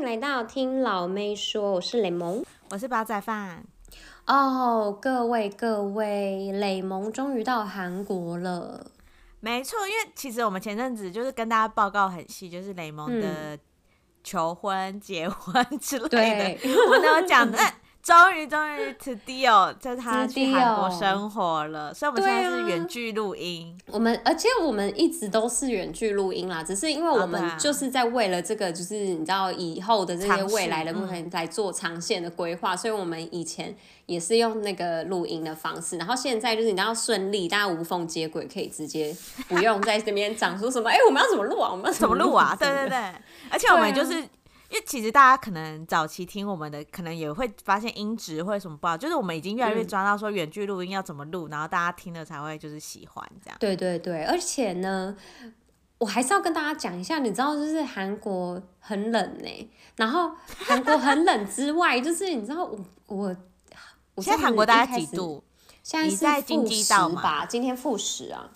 迎来到听老妹说，我是雷蒙，我是煲仔饭。哦，oh, 各位各位，雷蒙终于到韩国了。没错，因为其实我们前阵子就是跟大家报告很细，就是雷蒙的求婚、嗯、结婚之类的，我们都有讲的。终于，终于，to deal，就他去韩国生活了，所以我们现在是远距录音。我们而且我们一直都是远距录音啦，只是因为我们就是在为了这个，就是你知道以后的这些未来的部分来做长线的规划，所以我们以前也是用那个录音的方式，然后现在就是你知道顺利，大家无缝接轨，可以直接 不用在这边讲说什么，哎、欸，我们要怎么录啊？我们要怎么录啊？对对对，而且我们就是。因为其实大家可能早期听我们的，可能也会发现音质或者什么不好，就是我们已经越来越抓到说远距录音要怎么录，嗯、然后大家听了才会就是喜欢这样。对对对，而且呢，我还是要跟大家讲一下，你知道就是韩国很冷呢、欸，然后韩国很冷之外，就是你知道我我我现在韩国大概几度？现在是负十吧，今天负十啊。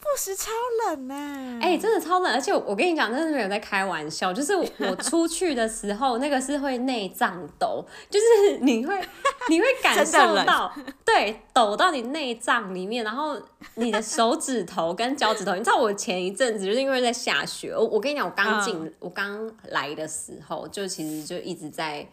负十超冷呢、啊，哎、欸，真的超冷，而且我，我跟你讲，真的没有在开玩笑，就是我出去的时候，那个是会内脏抖，就是你会 你会感受到，对，抖到你内脏里面，然后你的手指头跟脚趾头，你知道我前一阵子就是因为在下雪，我我跟你讲，我刚进、嗯、我刚来的时候，就其实就一直在。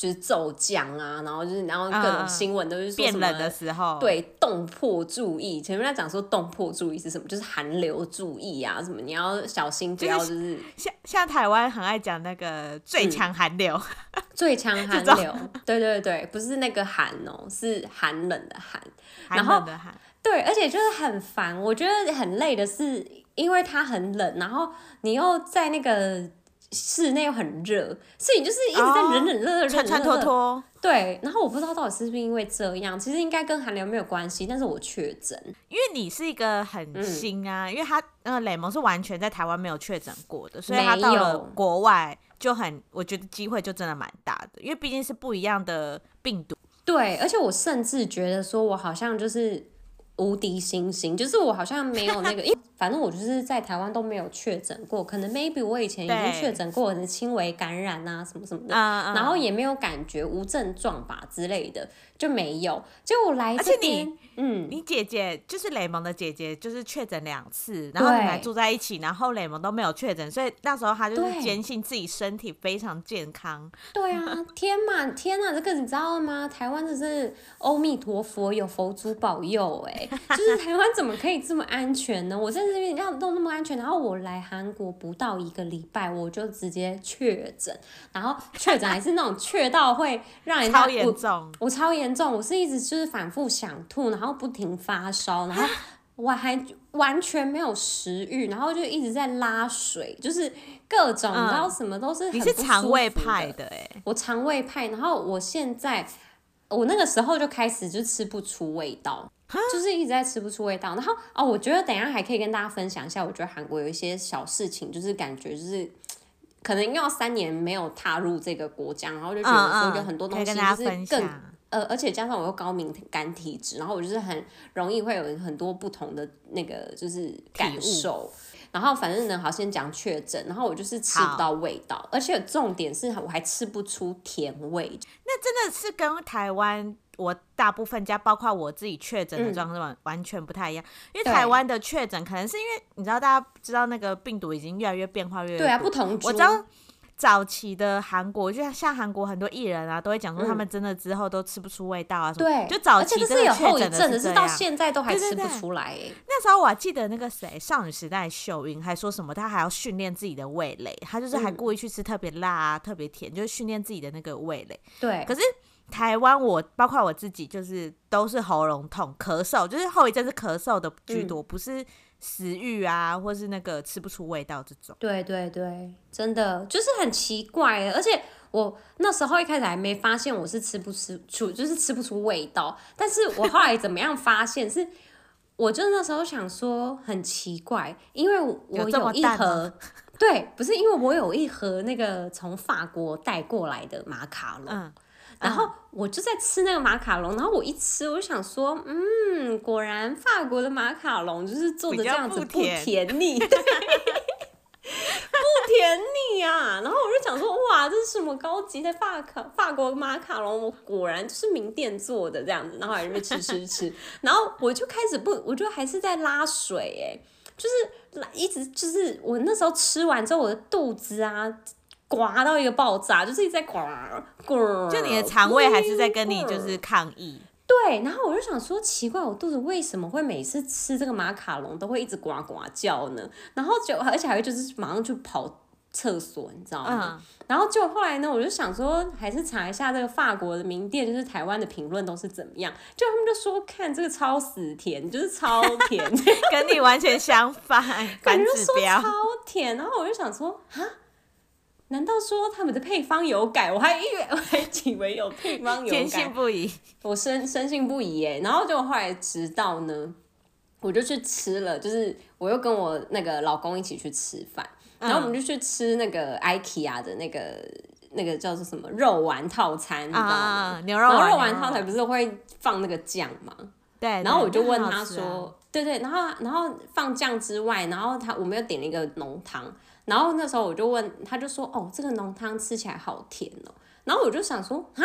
就是骤降啊，然后就是，然后各种新闻都是说什么、变冷的时候，对，冻破注意。前面在讲说冻破注意是什么，就是寒流注意啊，什么你要小心，不要就是像像台湾很爱讲那个最强寒流，嗯、最强 寒流，种对对对，不是那个寒哦，是寒冷的寒，寒冷的寒，对，而且就是很烦，我觉得很累的是，因为它很冷，然后你又在那个。室内又很热，所以你就是一直在冷冷热热、穿穿脱脱。对，然后我不知道到底是不是因为这样，其实应该跟寒流没有关系，但是我确诊，因为你是一个很新啊，嗯、因为他那个雷蒙是完全在台湾没有确诊过的，所以他到了国外就很，我觉得机会就真的蛮大的，因为毕竟是不一样的病毒。对，而且我甚至觉得说我好像就是无敌星星，就是我好像没有那个。因反正我就是在台湾都没有确诊过，可能 maybe 我以前已经确诊过，的轻微感染啊什么什么的，然后也没有感觉无症状吧之类的就没有。就我来这边，嗯，你姐姐就是雷蒙的姐姐，就是确诊两次，然后你们还住在一起，然后雷蒙都没有确诊，所以那时候他就是坚信自己身体非常健康。对啊，天呐，天呐，这个你知道吗？台湾的是阿弥陀佛，有佛祖保佑，哎，就是台湾怎么可以这么安全呢？我在。这边要都那么安全，然后我来韩国不到一个礼拜，我就直接确诊，然后确诊还是那种确到会让人超严重我，我超严重，我是一直就是反复想吐，然后不停发烧，然后我还完全没有食欲，然后就一直在拉水，就是各种、嗯、你知道什么都是很。你是肠胃派的哎，我肠胃派，然后我现在我那个时候就开始就吃不出味道。就是一直在吃不出味道，然后哦，我觉得等一下还可以跟大家分享一下，我觉得韩国有一些小事情，就是感觉就是可能因为要三年没有踏入这个国家，然后就觉得说有很多东西就是更呃，而且加上我又高敏感体质，然后我就是很容易会有很多不同的那个就是感受，然后反正呢，好先讲确诊，然后我就是吃不到味道，而且重点是我还吃不出甜味，那真的是跟台湾。我大部分家，包括我自己确诊的状况完完全不太一样，因为台湾的确诊可能是因为你知道，大家知道那个病毒已经越来越变化越，越对啊，不同。我知道早期的韩国，就像像韩国很多艺人啊，都会讲说他们真的之后都吃不出味道啊什么。对，就早期真的确诊的是到现在都还吃不出来。那时候我还记得那个谁，少女时代秀英还说什么，她还要训练自己的味蕾，她就是还故意去吃特别辣啊、特别甜，就是训练自己的那个味蕾。对，可是。台湾我包括我自己，就是都是喉咙痛、咳嗽，就是后遗症是咳嗽的居多，嗯、不是食欲啊，或是那个吃不出味道这种。对对对，真的就是很奇怪，而且我那时候一开始还没发现我是吃不吃出，就是吃不出味道。但是我后来怎么样发现是，我就那时候想说很奇怪，因为我有一盒，对，不是因为我有一盒那个从法国带过来的马卡龙。嗯然后我就在吃那个马卡龙，然后我一吃，我就想说，嗯，果然法国的马卡龙就是做的这样子不甜腻，不甜甜腻啊！然后我就想说，哇，这是什么高级的法卡法国马卡龙？我果然就是名店做的这样子。然后还在吃吃吃，然后我就开始不，我就还是在拉水哎，就是一直就是我那时候吃完之后，我的肚子啊，刮到一个爆炸，就是一直在刮滚。就你的肠胃还是在跟你就是抗议。对，然后我就想说，奇怪，我肚子为什么会每次吃这个马卡龙都会一直呱呱叫呢？然后就而且还会就是马上去跑厕所，你知道吗？嗯、然后就后来呢，我就想说，还是查一下这个法国的名店，就是台湾的评论都是怎么样？就他们就说，看这个超死甜，就是超甜，跟你完全相反，感觉说超甜。然后我就想说，啊。难道说他们的配方有改？我还以为我还以为有配方有改，坚信不疑。我深深信不疑哎。然后就后来直到呢，我就去吃了，就是我又跟我那个老公一起去吃饭，然后我们就去吃那个 IKEA 的那个那个叫做什么肉丸套餐，你知道吗？牛肉丸，肉丸套餐不是会放那个酱吗？对。然后我就问他说，对对，然后然后放酱之外，然后他我们又点了一个浓汤。然后那时候我就问，他就说：“哦，这个浓汤吃起来好甜哦。”然后我就想说：“啊，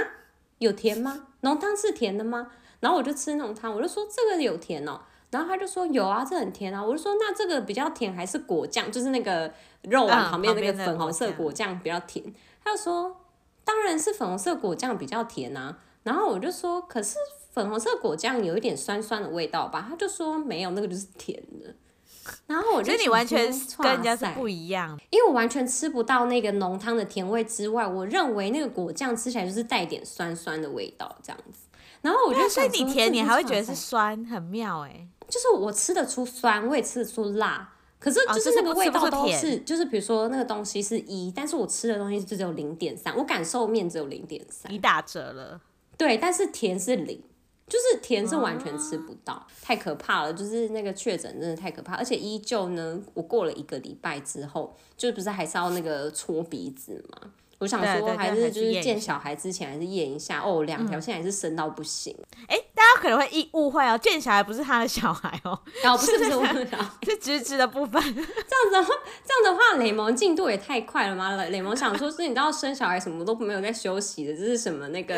有甜吗？浓汤是甜的吗？”然后我就吃浓汤，我就说：“这个有甜哦。”然后他就说：“有啊，这很甜啊。”我就说：“那这个比较甜还是果酱？就是那个肉丸旁边那个粉红色果酱比较甜？”他就说：“当然是粉红色果酱比较甜啊。”然后我就说：“可是粉红色果酱有一点酸酸的味道吧？”他就说：“没有，那个就是甜的。” 然后我觉得你完全跟人家是不一样，因为我完全吃不到那个浓汤的甜味之外，我认为那个果酱吃起来就是带点酸酸的味道这样子。然后我觉得，所以你甜，你还会觉得是酸，很妙哎。就是我吃得出酸，我也吃得出辣，可是就是那个味道都是，就是比如说那个东西是一，但是我吃的东西就只有零点三，我感受面只有零点三，你打折了。对，但是甜是零。就是甜是完全吃不到，太可怕了。就是那个确诊真的太可怕，而且依旧呢，我过了一个礼拜之后，就不是还是要那个搓鼻子嘛？我想说还是就是见小孩之前还是验一下哦，两条线还是深到不行。哎、大家可能会意误会哦，见小孩不是他的小孩哦，哦不是不是我的小孩，是直直的部分。这样子的话，这样的话，雷蒙进度也太快了吗？雷雷蒙想说，是你知道生小孩什么都没有在休息的，这是什么那个？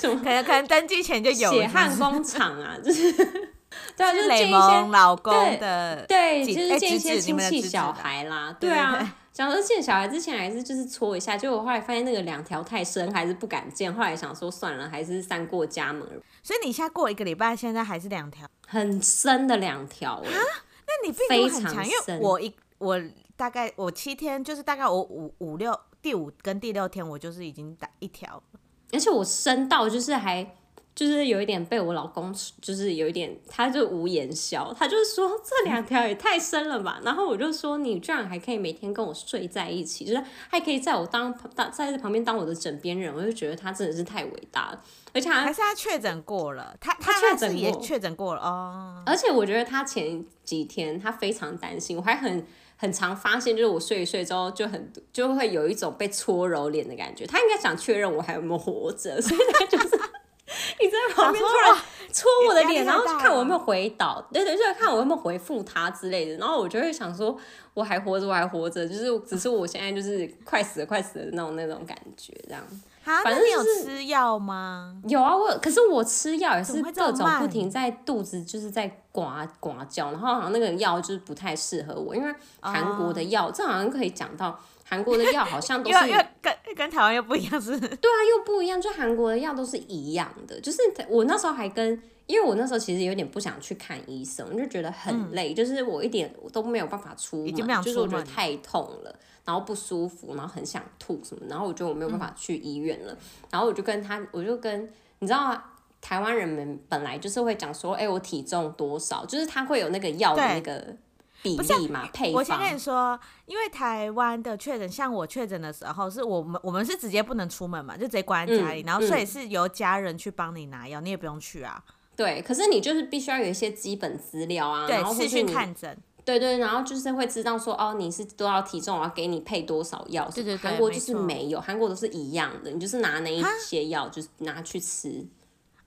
什么？可能可能登记前就有血汗工厂啊，就是对啊，就是雷蒙老公的对，就是见一些亲戚小孩啦，对啊，想说见小孩之前还是就是搓一下，结果后来发现那个两条太深，还是不敢见，后来想说算了，还是三过家门。所以你现在过一个礼拜，现在还是两条很深的两条啊？那你非常强，因为我一我大概我七天，就是大概我五五六第五跟第六天，我就是已经打一条。而且我深到就是还就是有一点被我老公就是有一点他就无言笑，他就说这两条也太深了吧。然后我就说你居然还可以每天跟我睡在一起，就是还可以在我当当在这旁边当我的枕边人，我就觉得他真的是太伟大了。而且还是他确诊过了，他他确诊也确诊过了哦。而且我觉得他前几天他非常担心，我还很。很常发现，就是我睡一睡之后就很就会有一种被搓揉脸的感觉。他应该想确认我还有没有活着，所以他就是 你在旁边突然戳我的脸，然后看我有没有回倒，对对，就是看我有没有回复他之类的。然后我就会想说，我还活着，我还活着，就是只是我现在就是快死了，快死了那种那种感觉，这样。反正你有吃药吗？有啊，我可是我吃药也是各种不停在肚子就是在呱呱叫，然后好像那个药就是不太适合我，因为韩国的药，这好像可以讲到韩国的药好像都是跟跟台湾又不一样，是？对啊，又不一样，就韩国的药都是一样的，就是我那时候还跟，因为我那时候其实有点不想去看医生，就觉得很累，就是我一点都没有办法出门，就是我觉得太痛了。然后不舒服，然后很想吐什么，然后我觉得我没有办法去医院了，嗯、然后我就跟他，我就跟你知道啊，台湾人们本来就是会讲说，哎，我体重多少，就是他会有那个药的那个比例嘛，配。我先跟你说，因为台湾的确诊，像我确诊的时候，是我们我们是直接不能出门嘛，就直接关在家里，嗯、然后所以是由家人去帮你拿药，你也不用去啊。对，可是你就是必须要有一些基本资料啊，对，然后是去看诊。对对，然后就是会知道说哦，你是多少体重，我要给你配多少药。对对对，韩国就是没有，韩国都是一样的，你就是拿那一些药，就是拿去吃。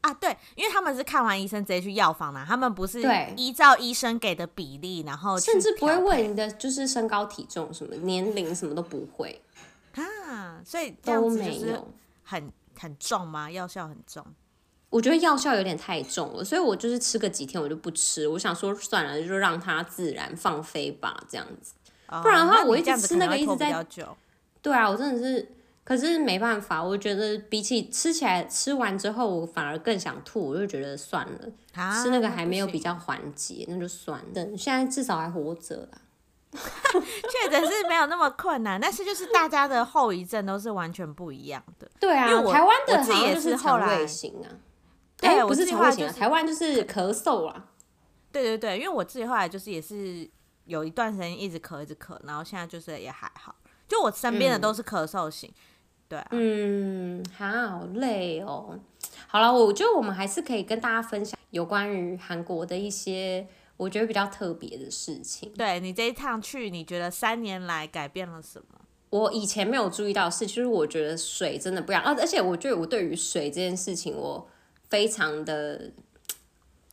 啊，对，因为他们是看完医生直接去药房拿，他们不是依照医生给的比例，然后甚至不会问你的就是身高体重什么年龄什么都不会啊，所以这样子就是很很重吗？药效很重？我觉得药效有点太重了，所以我就是吃个几天我就不吃，我想说算了，就让它自然放飞吧，这样子，哦、不然的话我一直吃那个一直在，对啊，我真的是。可是没办法，我觉得比起吃起来，吃完之后我反而更想吐，我就觉得算了，啊、吃那个还没有比较缓解，那，就算了。等现在至少还活着啦，确实是没有那么困难，但是就是大家的后遗症都是完全不一样的。对啊，台湾的自己也是后来型啊，对、欸，不是肠胃型啊，台湾就是咳嗽啊。对对对，因为我自己后来就是也是有一段时间一直咳一直咳，然后现在就是也还好，就我身边的都是咳嗽型。嗯对啊，嗯，好累哦。好了，我觉得我们还是可以跟大家分享有关于韩国的一些我觉得比较特别的事情。对，你这一趟去，你觉得三年来改变了什么？我以前没有注意到的是，就是我觉得水真的不一样，而且我觉得我对于水这件事情，我非常的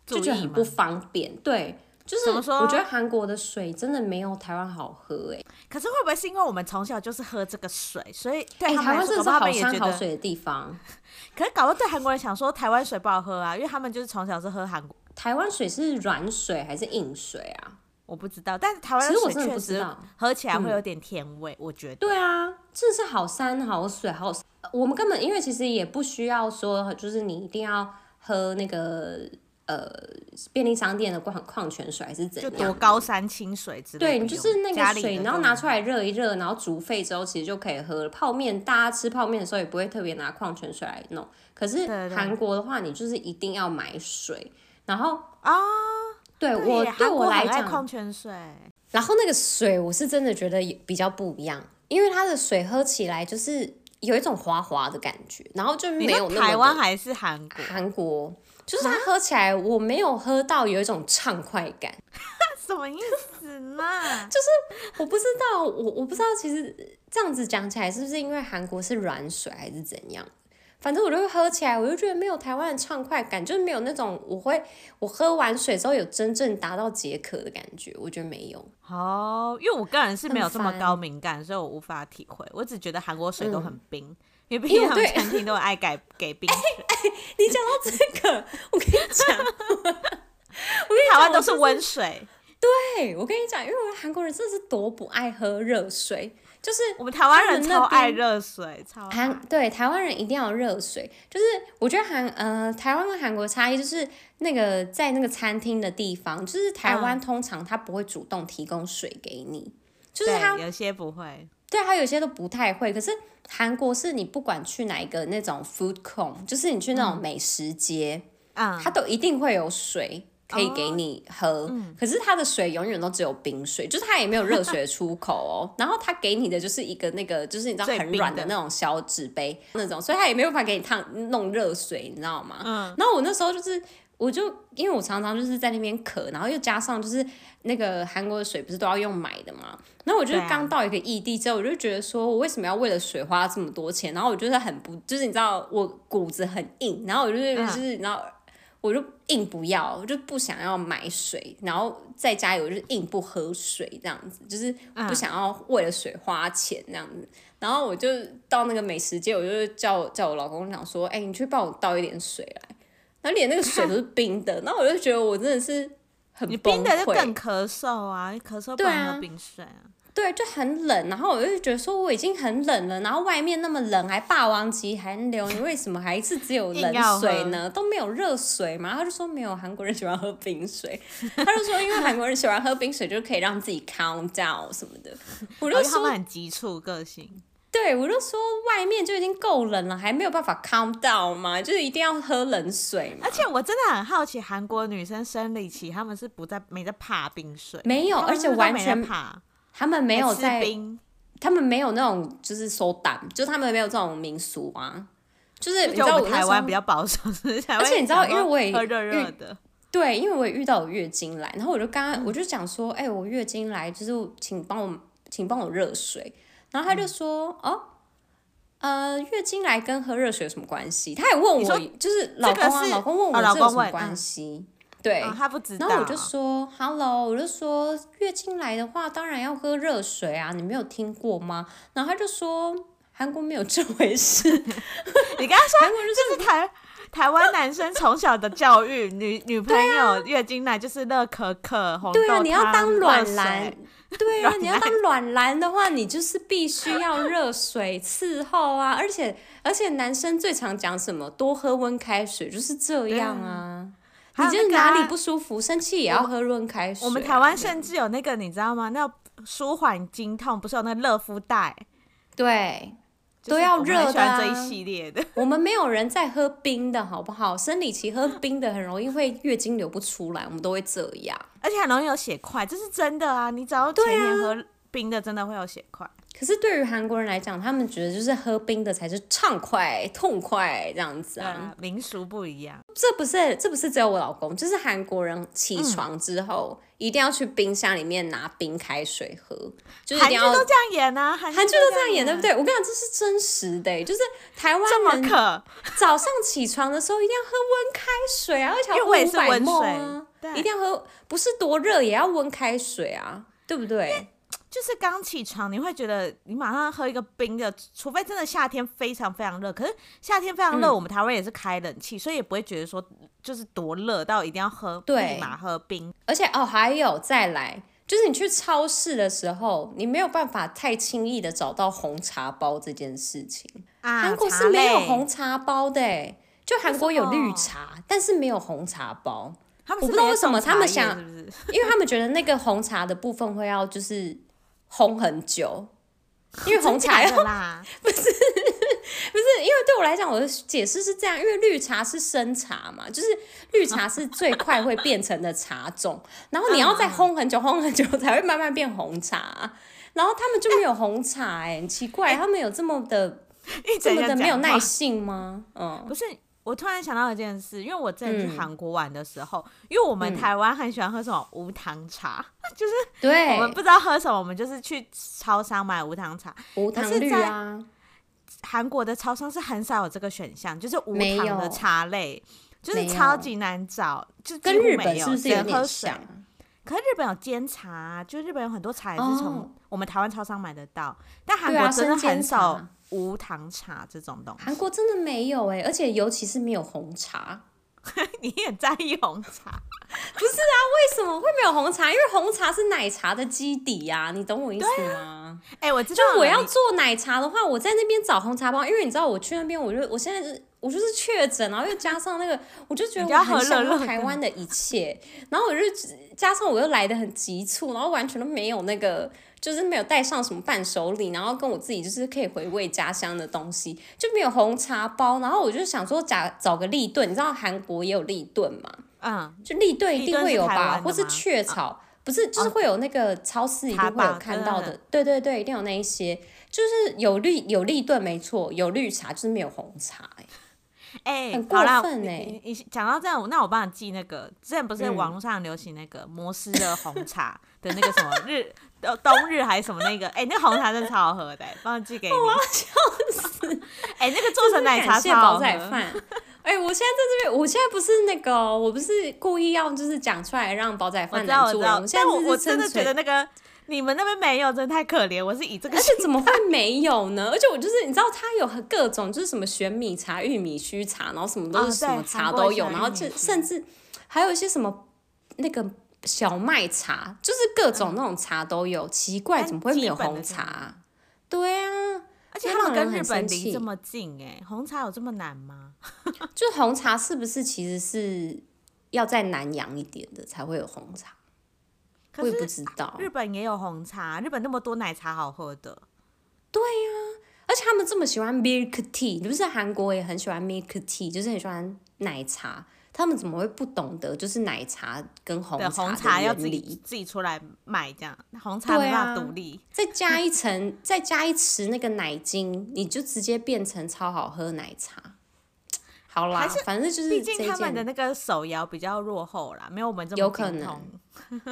就觉得很不方便。对。就是我觉得韩国的水真的没有台湾好喝哎，可是会不会是因为我们从小就是喝这个水，所以对台湾真的是好山好水的地方？可是搞得对韩国人想说台湾水不好喝啊，因为他们就是从小是喝韩国。台湾水是软水还是硬水啊？我不知道，但是台湾水确实喝起来会有点甜味，我觉得。对啊，这是好山好水好，我们根本因为其实也不需要说，就是你一定要喝那个。呃，便利商店的矿矿泉水还是怎样？就多高山清水之类的。对，你就是那个水，然后拿出来热一热，然后煮沸之后，其实就可以喝了。泡面，大家吃泡面的时候也不会特别拿矿泉水来弄。可是韩国的话，你就是一定要买水。然后啊，对我对我来讲，矿泉水。然后那个水，我是真的觉得比较不一样，因为它的水喝起来就是有一种滑滑的感觉，然后就没有那么。台湾还是韩国？韩国。就是它喝起来，我没有喝到有一种畅快感，什么意思嘛？就是我不知道，我我不知道，其实这样子讲起来是不是因为韩国是软水还是怎样？反正我就会喝起来，我就觉得没有台湾的畅快感，就是没有那种我会我喝完水之后有真正达到解渴的感觉，我觉得没有。哦，因为我个人是没有这么高敏感，所以我无法体会。我只觉得韩国水都很冰。嗯因为毕竟他们餐厅都爱改给冰水。哎、欸欸，你讲到这个，我跟你讲，我跟台湾都是温水。对，我跟你讲，因为我们韩国人真的是多不爱喝热水，就是我们台湾人超爱热水，超韩对台湾人一定要热水。就是我觉得韩呃台湾跟韩国差异就是那个在那个餐厅的地方，就是台湾通常他不会主动提供水给你，嗯、就是他有些不会。对，他有些都不太会，可是韩国是你不管去哪一个那种 food court，就是你去那种美食街，嗯，它都一定会有水可以给你喝，哦嗯、可是它的水永远都只有冰水，就是它也没有热水的出口哦。然后它给你的就是一个那个，就是你知道很软的那种小纸杯那种，所以它也没有办法给你烫弄热水，你知道吗？嗯。然后我那时候就是。我就因为我常常就是在那边渴，然后又加上就是那个韩国的水不是都要用买的嘛，然后我就是刚到一个异地之后，我就觉得说我为什么要为了水花这么多钱？然后我就是很不，就是你知道我骨子很硬，然后我就是就是然后我就硬不要，我就不想要买水，然后在家里我就硬不喝水这样子，就是不想要为了水花钱这样子。然后我就到那个美食街，我就叫叫我老公讲说，哎，你去帮我倒一点水来。然后连那个水都是冰的，然后我就觉得我真的是很崩溃。你冰的就更咳嗽啊！你咳嗽不能喝冰水啊。对，就很冷。然后我就觉得说我已经很冷了，然后外面那么冷，还霸王级寒流，你为什么还是只有 冷水呢？都没有热水嘛？他就说没有，韩国人喜欢喝冰水。他就说因为韩国人喜欢喝冰水，就可以让自己 calm down 什么的。我就说他们很急促个性。对，我就说外面就已经够冷了，还没有办法 calm down 嘛，就是一定要喝冷水嘛。而且我真的很好奇，韩国女生生理期他们是不在没在怕冰水？没有，而且完全怕，他们没有在冰，他们没有那种就是手胆，就他们没有这种民俗啊。就是你知道我台湾比较保守，而且你知道，因为我也喝热热的，对，因为我也遇到有月经来，然后我就刚刚我就讲说，哎、欸，我月经来，就是请帮我请帮我热水。然后他就说：“嗯、哦，呃，月经来跟喝热水有什么关系？他也问我，就是老公啊，老公问我这有什么关系？对，他不知道。然后我就说，Hello，我就说月经来的话，当然要喝热水啊，你没有听过吗？然后他就说，韩国没有这回事。你跟他说，韩国就是台台湾男生从小的教育，女女朋友月经来就是热可可、红豆汤、对啊，你要当暖男。对啊，你要当暖男的话，你就是必须要热水伺候啊！而且而且，男生最常讲什么？多喝温开水，就是这样啊！你就是哪里不舒服、生气也要喝温开水。我们台湾甚至有那个，你知道吗？那舒缓经痛，不是有那个热敷袋？对。都要热的、啊、这一系列的，我们没有人在喝冰的，好不好？生理期喝冰的很容易会月经流不出来，我们都会这样，而且很容易有血块，这是真的啊！你只要前天喝冰的，真的会有血块。可是对于韩国人来讲，他们觉得就是喝冰的才是畅快、痛快这样子啊，民俗不一样。这不是，这不是只有我老公，就是韩国人起床之后、嗯、一定要去冰箱里面拿冰开水喝，就是一定要。韩剧都这样演啊，韩剧都这样演，对不对？我跟你讲，这是真实的，就是台湾人早上起床的时候一定要喝温开水啊，而且要喝五百 ml 啊，一定要喝，不是多热也要温开水啊，对不对？就是刚起床，你会觉得你马上喝一个冰的，除非真的夏天非常非常热。可是夏天非常热，嗯、我们台湾也是开冷气，所以也不会觉得说就是多热到一定要喝，对，立马喝冰。而且哦，还有再来，就是你去超市的时候，你没有办法太轻易的找到红茶包这件事情。啊，韩国是没有红茶包的，就韩国有绿茶，但是没有红茶包。他们我不知道为什么他们想，因为他们觉得那个红茶的部分会要就是。烘很久，因为红茶要啦，不是 不是，因为对我来讲，我的解释是这样，因为绿茶是生茶嘛，就是绿茶是最快会变成的茶种，然后你要再烘很久，烘很久才会慢慢变红茶，然后他们就没有红茶，哎，很奇怪，他们有这么的这么的没有耐性吗？嗯，不是。我突然想到一件事，因为我之前去韩国玩的时候，嗯、因为我们台湾很喜欢喝什么无糖茶，嗯、就是对，我们不知道喝什么，我们就是去超商买无糖茶。无糖绿啊，韩国的超商是很少有这个选项，就是无糖的茶类，就是超级难找，就跟日本是不是有点像？可是日本有煎茶，就日本有很多茶也是从我们台湾超商买得到，哦、但韩国真的很少。无糖茶这种东西，韩国真的没有哎、欸，而且尤其是没有红茶。你也在意红茶？不是啊，为什么会没有红茶？因为红茶是奶茶的基底呀、啊，你懂我意思吗？哎、啊欸，我知道，就我要做奶茶的话，我在那边找红茶包，因为你知道我去那边，我就我现在是，我就是确诊，然后又加上那个，我就觉得我很想要台湾的一切，然后我就加上我又来的很急促，然后完全都没有那个。就是没有带上什么伴手礼，然后跟我自己就是可以回味家乡的东西，就没有红茶包。然后我就想说找找个立顿，你知道韩国也有立顿吗？嗯，就立顿一定会有吧，是或是雀巢，啊、不是就是会有那个超市一定会有看到的。对对对，一定有那一些，就是有绿有立顿没错，有绿茶就是没有红茶、欸。哎、欸，很过分哎、欸！你讲到这样，那我帮你记那个，之前不是网络上流行那个摩斯的红茶的那个什么日。冬日还是什么那个？哎、欸，那个红茶真的超好喝的，帮我寄给你。我要笑死！哎、欸，那个做成奶茶超好喝。哎、欸，我现在在这边，我现在不是那个，我不是故意要就是讲出来让煲仔饭难做。我现在我我真的觉得那个你们那边没有，真的太可怜。我是以这个，而且怎么会没有呢？而且我就是你知道，它有各种就是什么玄米茶、玉米须茶，然后什么都是什么茶都有，然后就甚至还有一些什么那个。小麦茶就是各种那种茶都有，嗯、奇怪怎么会没有红茶？对啊，而且他们跟日本离这么近，哎，红茶有这么难吗？就红茶是不是其实是要再南洋一点的才会有红茶？我也不知道。日本也有红茶，日本那么多奶茶好喝的。对呀、啊，而且他们这么喜欢 milk tea，你不是韩国也很喜欢 milk tea，就是很喜欢奶茶。他们怎么会不懂得就是奶茶跟红茶，红茶要自己自己出来卖这样，红茶没办法独立，再加一层，再加一匙那个奶精，你就直接变成超好喝奶茶。好啦，是反正就是，毕竟他们的那个手摇比较落后啦，没有我们这么有可能。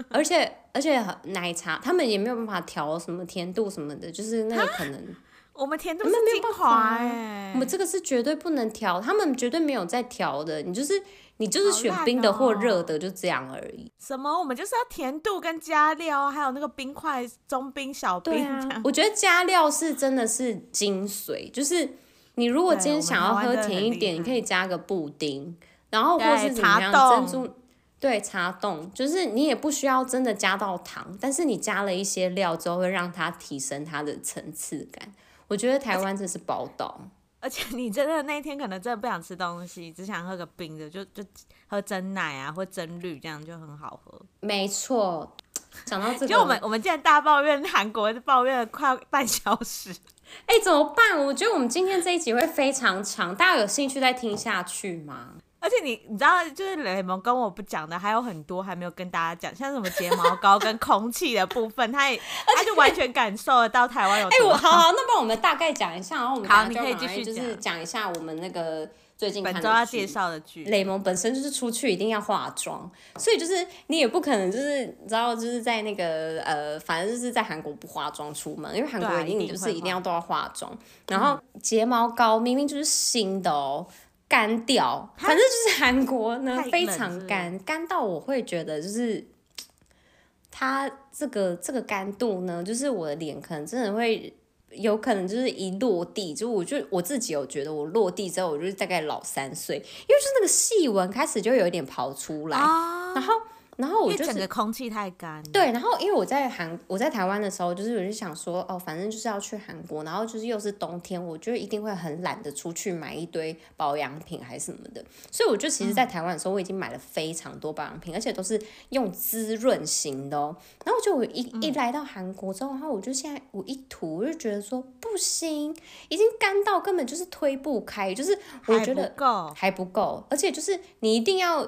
而且而且奶茶他们也没有办法调什么甜度什么的，就是那个可能。我们甜度是精华哎，我们这个是绝对不能调，他们绝对没有在调的，你就是你就是选冰的或热的，就这样而已。什么？我们就是要甜度跟加料，还有那个冰块，中冰、小冰。对啊，我觉得加料是真的是精髓，就是你如果今天想要喝甜一点，你可以加个布丁，然后或是怎么样珍珠。对，茶冻就是你也不需要真的加到糖，但是你加了一些料之后，会让它提升它的层次感。我觉得台湾真是宝岛，而且你真的那一天可能真的不想吃东西，只想喝个冰的，就就喝真奶啊或真绿这样就很好喝。没错，讲到这个，就我们我们竟然大抱怨韩国，抱怨了快半小时。哎，怎么办？我觉得我们今天这一集会非常长，大家有兴趣再听下去吗？而且你你知道，就是雷蒙跟我不讲的还有很多还没有跟大家讲，像什么睫毛膏跟空气的部分，他也 他就完全感受得到台湾有。哎，我好好，那不然我们大概讲一下，然后我们好，你可以继续就是讲一下我们那个最近本周要介绍的剧。雷蒙本身就是出去一定要化妆，所以就是你也不可能就是你知道就是在那个呃，反正就是在韩国不化妆出门，因为韩国一定就是一定要都要化妆。然后睫毛膏明明就是新的哦。干掉，反正就是韩国呢非常干，干到我会觉得就是 它这个这个干度呢，就是我的脸可能真的会有可能就是一落地，就我就我自己有觉得我落地之后，我就是大概老三岁，因为就是那个细纹开始就有一点跑出来，啊、然后。然后我就整个空气太干。对，然后因为我在韩，我在台湾的时候，就是我就想说，哦，反正就是要去韩国，然后就是又是冬天，我就一定会很懒得出去买一堆保养品还是什么的，所以我就其实，在台湾的时候，我已经买了非常多保养品，嗯、而且都是用滋润型的哦。然后就我一一来到韩国之后，然后我就现在我一涂，我就觉得说不行，已经干到根本就是推不开，就是我觉得还不够，还不够，而且就是你一定要。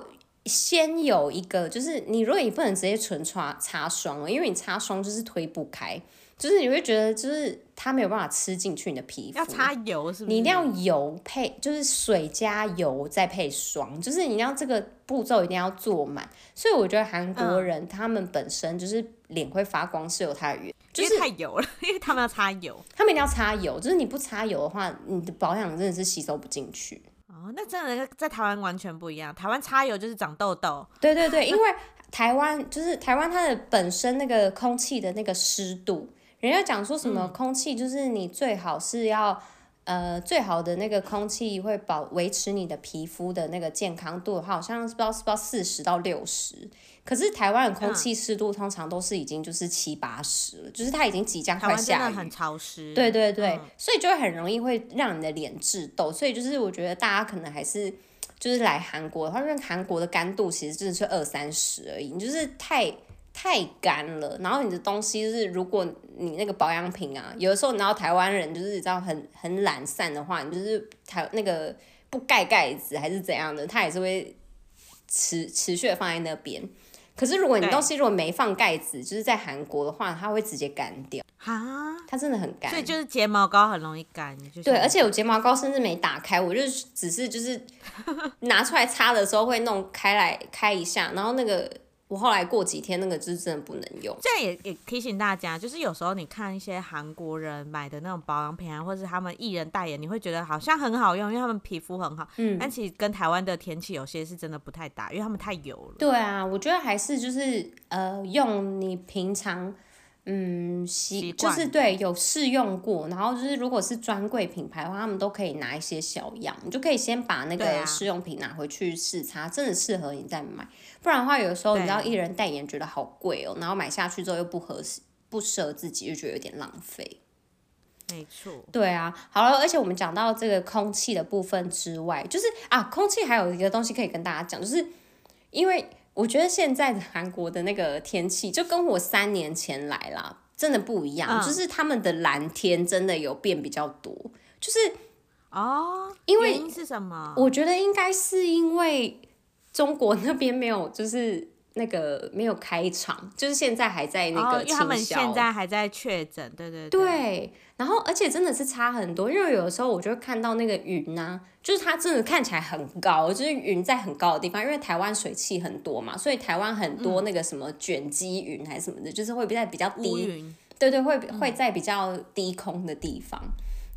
先有一个，就是你如果你不能直接纯擦擦霜了，因为你擦霜就是推不开，就是你会觉得就是它没有办法吃进去你的皮肤。要擦油是不是？你一定要油配，就是水加油再配霜，就是你要这个步骤一定要做满。所以我觉得韩国人他们本身就是脸会发光是有它的原因，就是太油了，因为他们要擦油，他们一定要擦油，就是你不擦油的话，你的保养真的是吸收不进去。哦，那真的在台湾完全不一样。台湾擦油就是长痘痘。对对对，因为台湾就是台湾，它的本身那个空气的那个湿度，人家讲说什么空气就是你最好是要。呃，最好的那个空气会保维持你的皮肤的那个健康度好像是不知道是不知道四十到六十。可是台湾的空气湿度通常都是已经就是七八十了，就是它已经即将快下雨。很潮湿。对对对，嗯、所以就会很容易会让你的脸致痘。所以就是我觉得大家可能还是就是来韩国的话，因为韩国的干度其实真的是二三十而已，你就是太。太干了，然后你的东西就是，如果你那个保养品啊，有的时候你知道台湾人就是你知道很很懒散的话，你就是台那个不盖盖子还是怎样的，它也是会持持续的放在那边。可是如果你东西如果没放盖子，就是在韩国的话，它会直接干掉。哈，它真的很干。所以就是睫毛膏很容易干。对，而且我睫毛膏甚至没打开，我就只是就是拿出来擦的时候会弄开来开一下，然后那个。我后来过几天，那个就是真的不能用。这样也也提醒大家，就是有时候你看一些韩国人买的那种保养品啊，或者是他们艺人代言，你会觉得好像很好用，因为他们皮肤很好。嗯。但其实跟台湾的天气有些是真的不太搭，因为他们太油了。对啊，我觉得还是就是呃，用你平常。嗯，习就是对，有试用过，然后就是如果是专柜品牌的话，他们都可以拿一些小样，你就可以先把那个试用品拿回去试擦，啊、真的适合你再买。不然的话，有的时候你知道艺人代言觉得好贵哦，然后买下去之后又不合适，不适合自己，就觉得有点浪费。没错。对啊，好了，而且我们讲到这个空气的部分之外，就是啊，空气还有一个东西可以跟大家讲，就是因为。我觉得现在的韩国的那个天气就跟我三年前来啦，真的不一样。嗯、就是他们的蓝天真的有变比较多，就是哦，因为原因是什么？我觉得应该是因为中国那边没有，就是。那个没有开场，就是现在还在那个他们现在还在确诊，对对对。对，然后而且真的是差很多，因为有的时候我就会看到那个云呢、啊，就是它真的看起来很高，就是云在很高的地方，因为台湾水汽很多嘛，所以台湾很多那个什么卷积云还是什么的，嗯、就是会在比较低，对对，会会在比较低空的地方。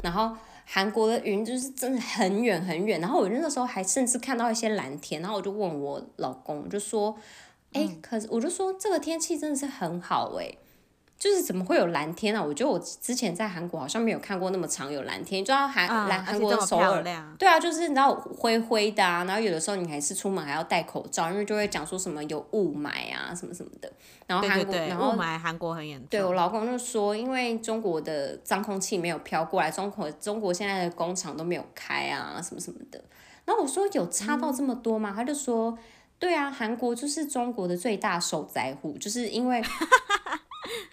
然后韩国的云就是真的很远很远，然后我那个时候还甚至看到一些蓝天，然后我就问我老公，我就说，哎、欸，可是我就说这个天气真的是很好哎、欸。就是怎么会有蓝天啊？我觉得我之前在韩国好像没有看过那么长有蓝天。你知道韩蓝韩国的首尔，对啊，就是你知道灰灰的啊。然后有的时候你还是出门还要戴口罩，因为就会讲说什么有雾霾啊什么什么的。然后韩国，然后雾霾韩国很严重。对，我老公就说，因为中国的脏空气没有飘过来，中国中国现在的工厂都没有开啊什么什么的。然后我说有差到这么多吗？嗯、他就说，对啊，韩国就是中国的最大受灾户，就是因为。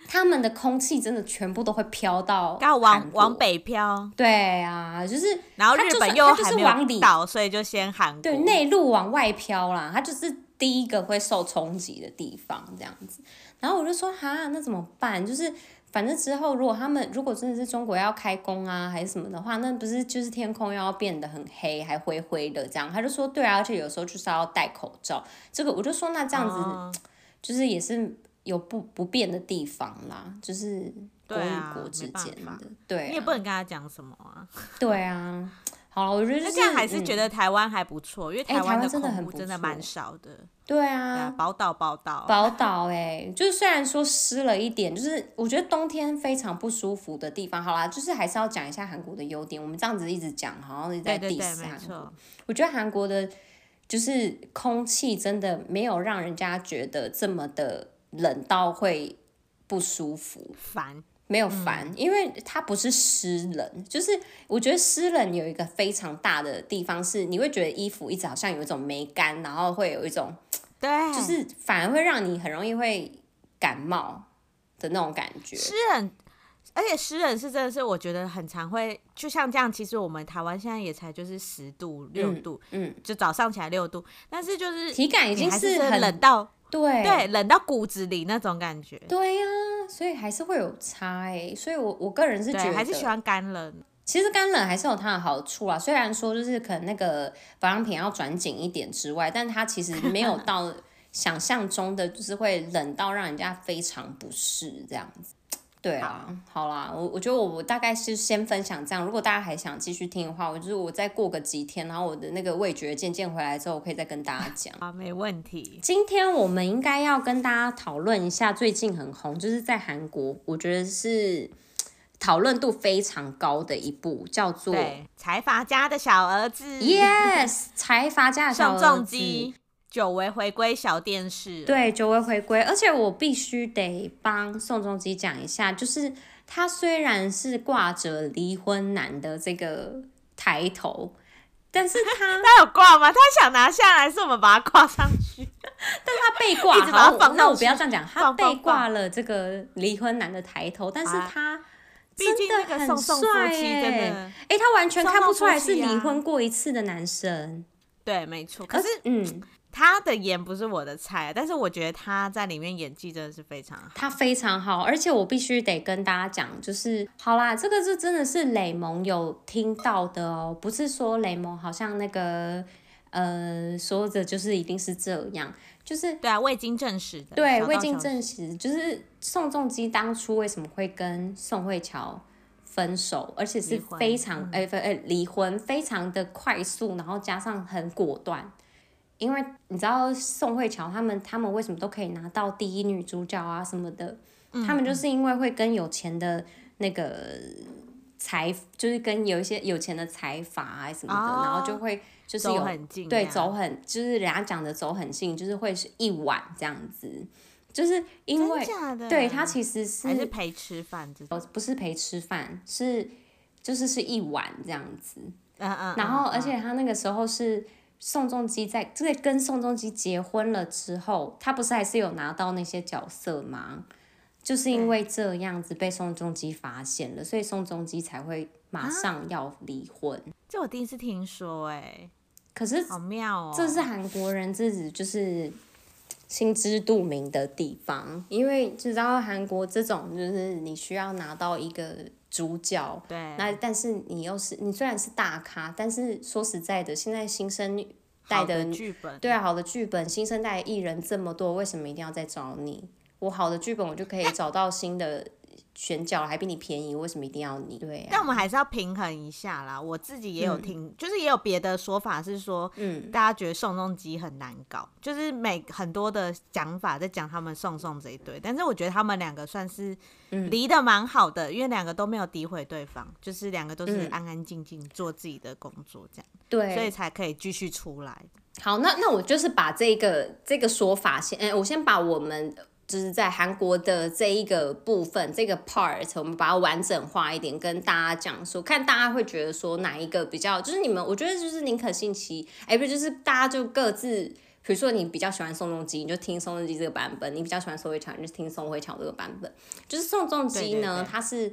他们的空气真的全部都会飘到，要往往北飘。对啊，就是，然后日本又还没有倒，所以就先韩国。对，内陆往外飘啦，它就是第一个会受冲击的地方，这样子。然后我就说，哈，那怎么办？就是反正之后如果他们如果真的是中国要开工啊，还是什么的话，那不是就是天空要变得很黑，还灰灰的这样？他就说，对啊，而且有时候就是要戴口罩。这个我就说，那这样子、嗯、就是也是。有不不变的地方啦，就是国与国之间的，对、啊，你也不能跟他讲什么啊。对啊，好了，我觉得、就是、这样还是觉得台湾还不错、嗯，因为台湾的真的很真的蛮少的。对啊，宝岛宝岛宝岛哎，就是虽然说湿了一点，就是我觉得冬天非常不舒服的地方。好啦，就是还是要讲一下韩国的优点。我们这样子一直讲，好像一直在韩国。我觉得韩国的，就是空气真的没有让人家觉得这么的。冷到会不舒服，烦没有烦、嗯，因为它不是湿冷，就是我觉得湿冷有一个非常大的地方是，你会觉得衣服一直好像有一种没干，然后会有一种，对，就是反而会让你很容易会感冒的那种感觉。湿冷，而且湿冷是真的是我觉得很常会，就像这样，其实我们台湾现在也才就是十度六度嗯，嗯，就早上起来六度，但是就是体感已经是很冷到。对对，冷到骨子里那种感觉。对呀、啊，所以还是会有差哎。所以我我个人是觉得还是喜欢干冷。其实干冷还是有它的好处啊，虽然说就是可能那个保养品要转紧一点之外，但它其实没有 到想象中的就是会冷到让人家非常不适这样子。对啊，好，啦，我我觉得我我大概是先分享这样。如果大家还想继续听的话，我就是我再过个几天，然后我的那个味觉渐渐回来之后，我可以再跟大家讲。啊，没问题。今天我们应该要跟大家讨论一下最近很红，就是在韩国，我觉得是讨论度非常高的一部，叫做《财阀家的小儿子》。Yes，财阀家的小儿子。久违回归小电视，对，久违回归，而且我必须得帮宋仲基讲一下，就是他虽然是挂着离婚男的这个抬头，但是他 他有挂吗？他想拿下来，是我们把他挂上去，但他被挂，好，那我不要这样讲，他被挂了这个离婚男的抬头，但是他真的很帅耶，哎、欸，他完全看不出来是离婚过一次的男生，对，没错，可是嗯。他的演不是我的菜，但是我觉得他在里面演技真的是非常好，他非常好，而且我必须得跟大家讲，就是好啦，这个是真的是雷蒙有听到的哦，不是说雷蒙好像那个呃说着就是一定是这样，就是对啊，未经证实的，对，未经证实，就是宋仲基当初为什么会跟宋慧乔分手，而且是非常哎哎离婚，非常的快速，然后加上很果断。因为你知道宋慧乔他们，他们为什么都可以拿到第一女主角啊什么的？嗯、他们就是因为会跟有钱的那个财，就是跟有一些有钱的财阀啊什么的，哦、然后就会就是有很近，对，走很就是人家讲的走很近，就是会是一碗这样子，就是因为对他其实是还是陪吃饭，哦不是陪吃饭，是就是是一碗这样子，嗯嗯，然后而且他那个时候是。宋仲基在在跟宋仲基结婚了之后，他不是还是有拿到那些角色吗？就是因为这样子被宋仲基发现了，所以宋仲基才会马上要离婚。啊，这我第一次听说，哎，可是好妙哦，这是韩国人自己就是心知肚明的地方，因为知道韩国这种就是你需要拿到一个。主角，对，那但是你又是你虽然是大咖，但是说实在的，现在新生代的剧本，对啊，好的剧本，新生代艺人这么多，为什么一定要再找你？我好的剧本，我就可以找到新的选角还比你便宜，为什么一定要你？对、啊，但我们还是要平衡一下啦。我自己也有听，嗯、就是也有别的说法是说，嗯，大家觉得宋仲基很难搞，就是每很多的讲法在讲他们宋宋这一对，但是我觉得他们两个算是离得蛮好的，嗯、因为两个都没有诋毁对方，就是两个都是安安静静做自己的工作，这样，对，所以才可以继续出来。好，那那我就是把这个这个说法先，哎，我先把我们。就是在韩国的这一个部分，这个 part，我们把它完整化一点，跟大家讲说，看大家会觉得说哪一个比较，就是你们，我觉得就是宁可信其，哎、欸，不就是大家就各自，比如说你比较喜欢宋仲基，你就听宋仲基这个版本；你比较喜欢宋慧乔，你就听宋慧乔这个版本。就是宋仲基呢，他是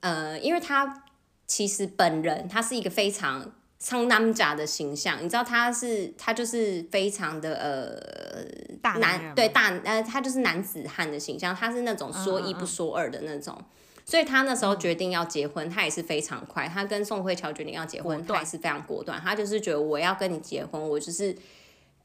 呃，因为他其实本人他是一个非常。苍南甲的形象，你知道他是他就是非常的呃大男对大呃他就是男子汉的形象，他是那种说一不说二的那种，嗯嗯嗯，所以他那时候决定要结婚，他也是非常快。他跟宋慧乔决定要结婚，他也是非常果断，他就是觉得我要跟你结婚，我就是。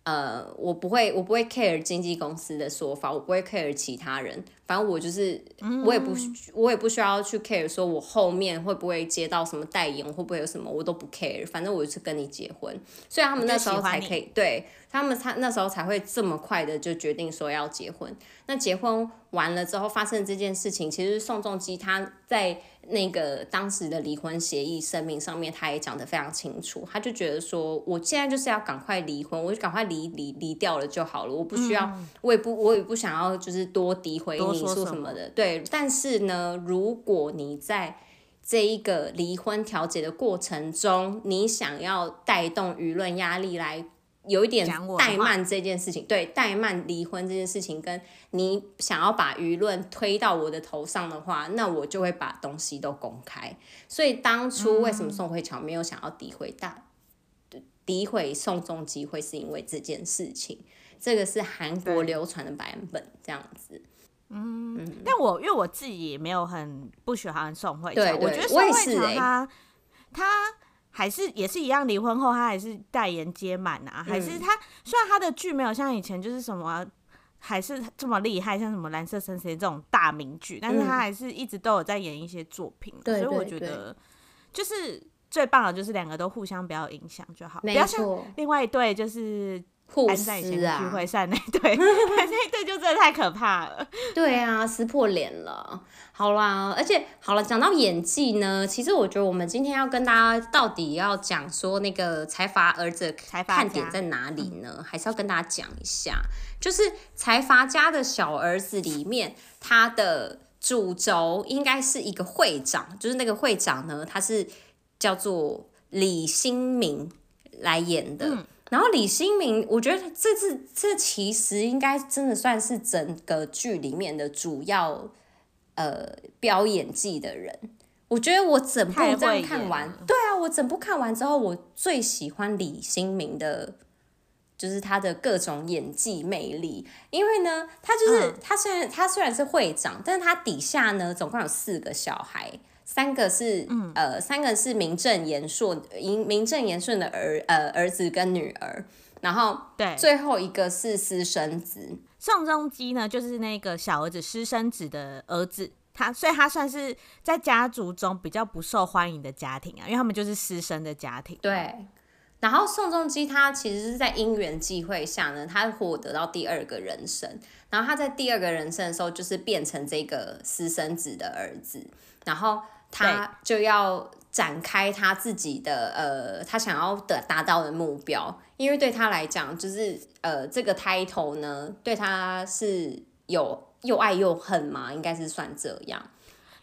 呃，我不会，我不会 care 经纪公司的说法，我不会 care 其他人，反正我就是，我也不，我也不需要去 care 说我后面会不会接到什么代言，会不会有什么，我都不 care，反正我就是跟你结婚，所以他们那时候才可以，对，他们他那时候才会这么快的就决定说要结婚。那结婚完了之后发生这件事情，其实宋仲基他在。那个当时的离婚协议声明上面，他也讲得非常清楚，他就觉得说，我现在就是要赶快离婚，我就赶快离离离掉了就好了，我不需要，嗯、我也不我也不想要就是多诋毁你说什么的，对。但是呢，如果你在这一个离婚调解的过程中，你想要带动舆论压力来。有一点怠慢这件事情，对，怠慢离婚这件事情，跟你想要把舆论推到我的头上的话，那我就会把东西都公开。所以当初为什么宋慧乔没有想要诋毁大诋毁宋仲基，会是因为这件事情。这个是韩国流传的版本，这样子。嗯，嗯，但我因为我自己也没有很不喜欢宋慧乔，我觉得宋慧乔她她。还是也是一样，离婚后她还是代言接满啊，还是她虽然她的剧没有像以前就是什么还是这么厉害，像什么蓝色生死这种大名剧，但是她还是一直都有在演一些作品，所以我觉得就是最棒的就是两个都互相不要影响就好，不要像另外一对就是。还是在以前聚会散那对，那对就真的太可怕了。对啊，撕破脸了。好啦，而且好了，讲到演技呢，其实我觉得我们今天要跟大家到底要讲说那个财阀儿子看点在哪里呢？还是要跟大家讲一下，就是财阀家的小儿子里面，他的主轴应该是一个会长，就是那个会长呢，他是叫做李新明来演的。嗯然后李新民，我觉得这次这其实应该真的算是整个剧里面的主要呃飙演技的人。我觉得我整部这样看完，对啊，我整部看完之后，我最喜欢李新民的，就是他的各种演技魅力。因为呢，他就是、嗯、他虽然他虽然是会长，但是他底下呢总共有四个小孩。三个是、嗯、呃，三个是名正言顺、名名正言顺的儿呃儿子跟女儿，然后对，最后一个是私生子。宋仲基呢，就是那个小儿子私生子的儿子，他所以他算是在家族中比较不受欢迎的家庭啊，因为他们就是私生的家庭。对，然后宋仲基他其实是在因缘际会下呢，他获得到第二个人生，然后他在第二个人生的时候，就是变成这个私生子的儿子。然后他就要展开他自己的呃，他想要的达到的目标，因为对他来讲，就是呃，这个 title 呢，对他是有又爱又恨嘛，应该是算这样。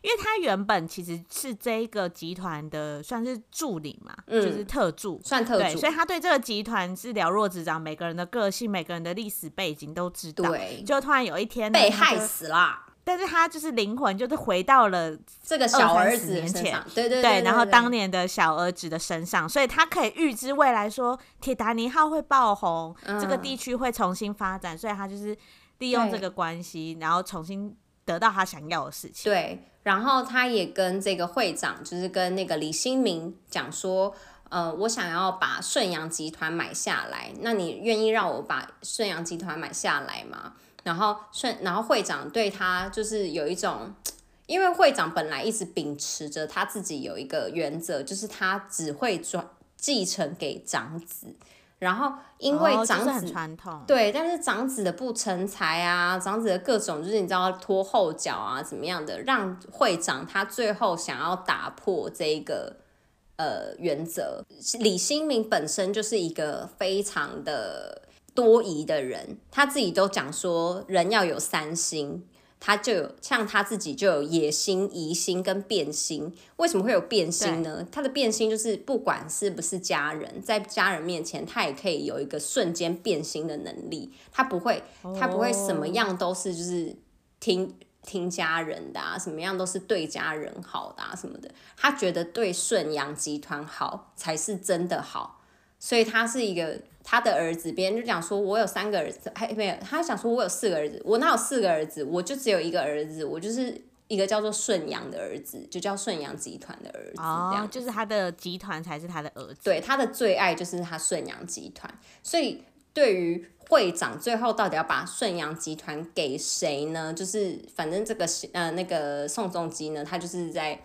因为他原本其实是这个集团的算是助理嘛，嗯、就是特助，算特助，所以他对这个集团是了若指掌，每个人的个性、每个人的历史背景都知道。对，就突然有一天被害死了。但是他就是灵魂，就是回到了这个小儿子年前，对对对，然后当年的小儿子的身上，所以他可以预知未来，说铁达尼号会爆红，这个地区会重新发展，所以他就是利用这个关系，然后重新得到他想要的事情。对，然后他也跟这个会长，就是跟那个李新民讲说，呃，我想要把顺阳集团买下来，那你愿意让我把顺阳集团买下来吗？然后顺，然后会长对他就是有一种 因为会长本来一直秉持着他自己有一个原则，就是他只会转继承给长子。然后因为长子、哦就是、传统对，但是长子的不成才啊，长子的各种就是你知道拖后脚啊，怎么样的，让会长他最后想要打破这个呃原则。李新民本身就是一个非常的多疑的人，他自己都讲说人要有三心。他就有像他自己就有野心、疑心跟变心。为什么会有变心呢？他的变心就是不管是不是家人，在家人面前，他也可以有一个瞬间变心的能力。他不会，他不会什么样都是就是听听家人的啊，什么样都是对家人好的啊什么的。他觉得对顺阳集团好才是真的好，所以他是一个。他的儿子，别人就讲说，我有三个儿子，还没有。他想说，我有四个儿子，我哪有四个儿子？我就只有一个儿子，我就是一个叫做顺阳的儿子，就叫顺阳集团的儿子。哦，就是他的集团才是他的儿子。对，他的最爱就是他顺阳集团。所以，对于会长最后到底要把顺阳集团给谁呢？就是反正这个呃那个宋仲基呢，他就是在。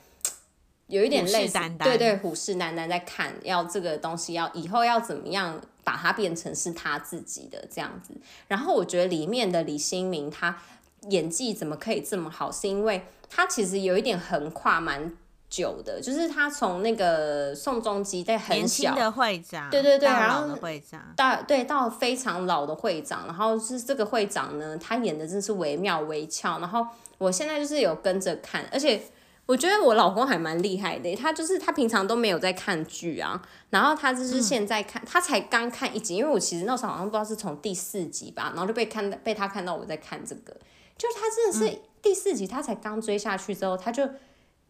有一点类似，对对，虎视眈眈在看，要这个东西要以后要怎么样把它变成是他自己的这样子。然后我觉得里面的李新民他演技怎么可以这么好，是因为他其实有一点横跨蛮久的，就是他从那个宋仲基在很小的会长，对对对，然后会长到对到非常老的会长，然后是这个会长呢，他演的真是惟妙惟肖。然后我现在就是有跟着看，而且。我觉得我老公还蛮厉害的，他就是他平常都没有在看剧啊，然后他就是现在看，嗯、他才刚看一集，因为我其实那时候好像不知道是从第四集吧，然后就被看被他看到我在看这个，就是他真的是第四集他才刚追下去之后，他就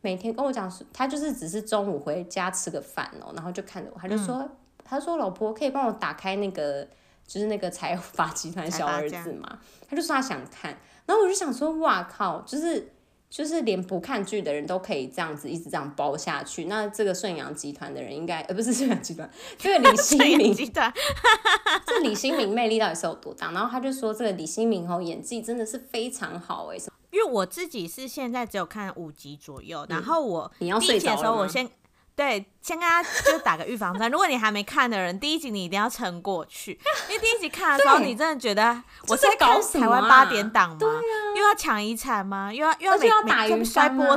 每天跟我讲，他就是只是中午回家吃个饭哦，然后就看着我，他就说，嗯、他说老婆可以帮我打开那个就是那个财阀集团小儿子嘛，他就说他想看，然后我就想说哇靠，就是。就是连不看剧的人都可以这样子一直这样包下去，那这个顺阳集团的人应该呃不是顺阳集团，这个李新明集团，这李新明魅力到底是有多大？然后他就说这个李新明哦演技真的是非常好哎，因为我自己是现在只有看五集左右，嗯、然后我你要睡着的时候我先。对，先跟他就打个预防针。如果你还没看的人，第一集你一定要撑过去，因为第一集看的时候，你真的觉得我是在搞台湾八点档吗？啊、又要抢遗产吗？又要又要打鱼摔波，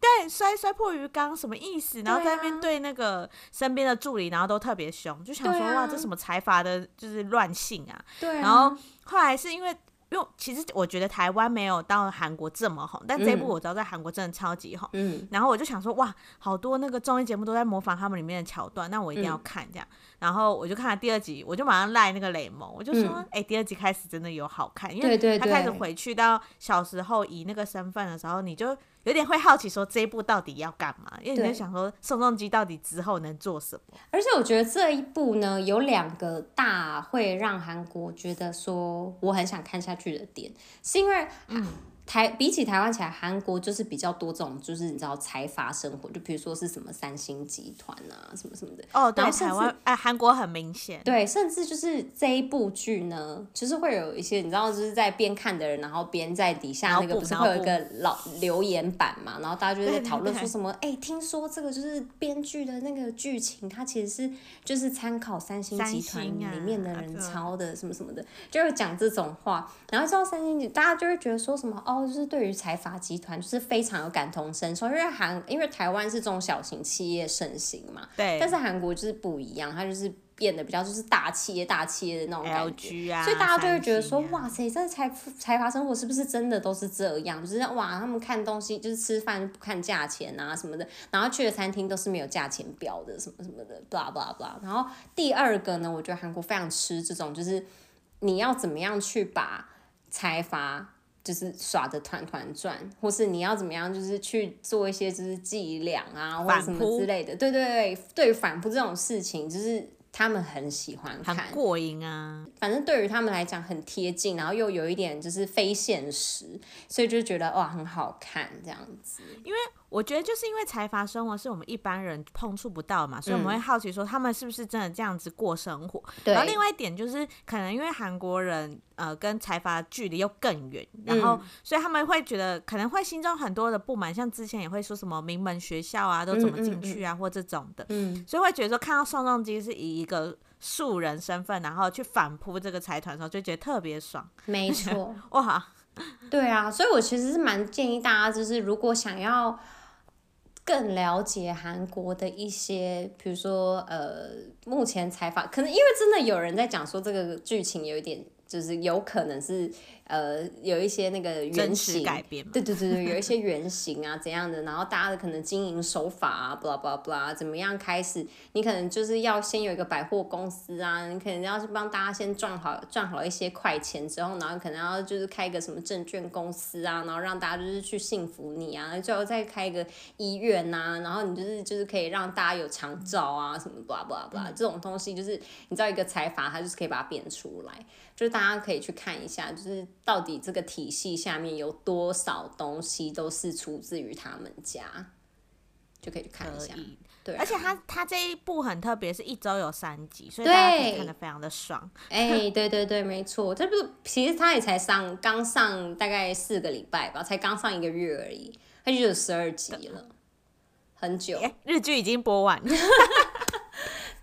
对，摔摔破鱼缸什么意思？然后在那边对那个身边的助理，然后都特别凶，就想说、啊、哇，这什么财阀的，就是乱性啊。对啊。然后后来是因为。因为其实我觉得台湾没有到韩国这么红，但这一部我知道在韩国真的超级红。嗯，然后我就想说，哇，好多那个综艺节目都在模仿他们里面的桥段，那我一定要看这样。嗯、然后我就看了第二集，我就马上赖那个雷蒙，我就说，哎、嗯欸，第二集开始真的有好看，因为他开始回去到小时候以那个身份的时候，你就。有点会好奇说这一部到底要干嘛？因为你在想说宋仲基到底之后能做什么？而且我觉得这一部呢，有两个大会让韩国觉得说我很想看下去的点，是因为嗯。台比起台湾起来，韩国就是比较多这种，就是你知道财阀生活，就比如说是什么三星集团啊，什么什么的。哦，对，台湾哎，韩国很明显。对，甚至就是这一部剧呢，就是会有一些你知道，就是在边看的人，然后边在底下那个不是会有一个老留言板嘛，然后大家就在讨论说什么，哎、欸，听说这个就是编剧的那个剧情，它其实是就是参考三星集团里面的人抄的，什么什么的，就会讲这种话，然后知道三星集，大家就会觉得说什么哦。就是对于财阀集团，就是非常有感同身受，因为韩，因为台湾是中小型企业盛行嘛，对，但是韩国就是不一样，它就是变得比较就是大企业、大企业的那种感觉啊，所以大家就会觉得说，啊、哇塞，这财财阀生活是不是真的都是这样？就是哇，他们看东西就是吃饭不看价钱啊什么的，然后去的餐厅都是没有价钱标的，什么什么的，blah blah blah。然后第二个呢，我觉得韩国非常吃这种，就是你要怎么样去把财阀。就是耍的团团转，或是你要怎么样，就是去做一些就是伎俩啊，或者什么之类的。对对对，对反扑这种事情，就是他们很喜欢看，很过瘾啊。反正对于他们来讲很贴近，然后又有一点就是非现实，所以就觉得哇很好看这样子。因为。我觉得就是因为财阀生活是我们一般人碰触不到嘛，所以我们会好奇说他们是不是真的这样子过生活。对。然后另外一点就是，可能因为韩国人呃跟财阀距离又更远，然后、嗯、所以他们会觉得可能会心中很多的不满，像之前也会说什么名门学校啊都怎么进去啊、嗯嗯嗯、或这种的，嗯，所以会觉得说看到宋仲基是以一个素人身份，然后去反扑这个财团的时候，就觉得特别爽。没 错，哇，对啊，所以我其实是蛮建议大家，就是如果想要。更了解韩国的一些，比如说，呃，目前采访，可能因为真的有人在讲说这个剧情有一点，就是有可能是。呃，有一些那个原型对对对对，有一些原型啊怎样的，然后大家的可能经营手法啊，blah blah blah，怎么样开始？你可能就是要先有一个百货公司啊，你可能要是帮大家先赚好赚好一些快钱之后，然后可能要就是开一个什么证券公司啊，然后让大家就是去信服你啊，最后再开一个医院呐、啊，然后你就是就是可以让大家有长照啊什么 blah blah blah，这种东西就是你知道一个财阀，他就是可以把它变出来。就是大家可以去看一下，就是到底这个体系下面有多少东西都是出自于他们家，就可以去看一下。对、啊，而且他他这一部很特别，是一周有三集，所以大家可以看得非常的爽。哎、欸，对对对，没错，这不是其实他也才上刚上大概四个礼拜吧，才刚上一个月而已，他就有十二集了，很久。欸、日剧已经播完了。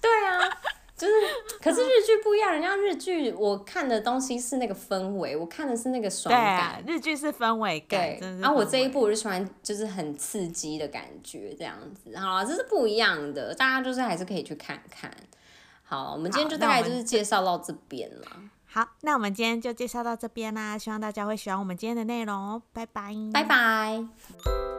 对啊。就是，可是日剧不一样，人家日剧我看的东西是那个氛围，我看的是那个爽感。啊、日剧是氛围感，对。然后我这一部我就喜欢，就是很刺激的感觉，这样子。好，这是不一样的，大家就是还是可以去看看。好，我们今天就大概就是介绍到这边了。好，那我们今天就介绍到这边啦，希望大家会喜欢我们今天的内容哦。拜拜，拜拜。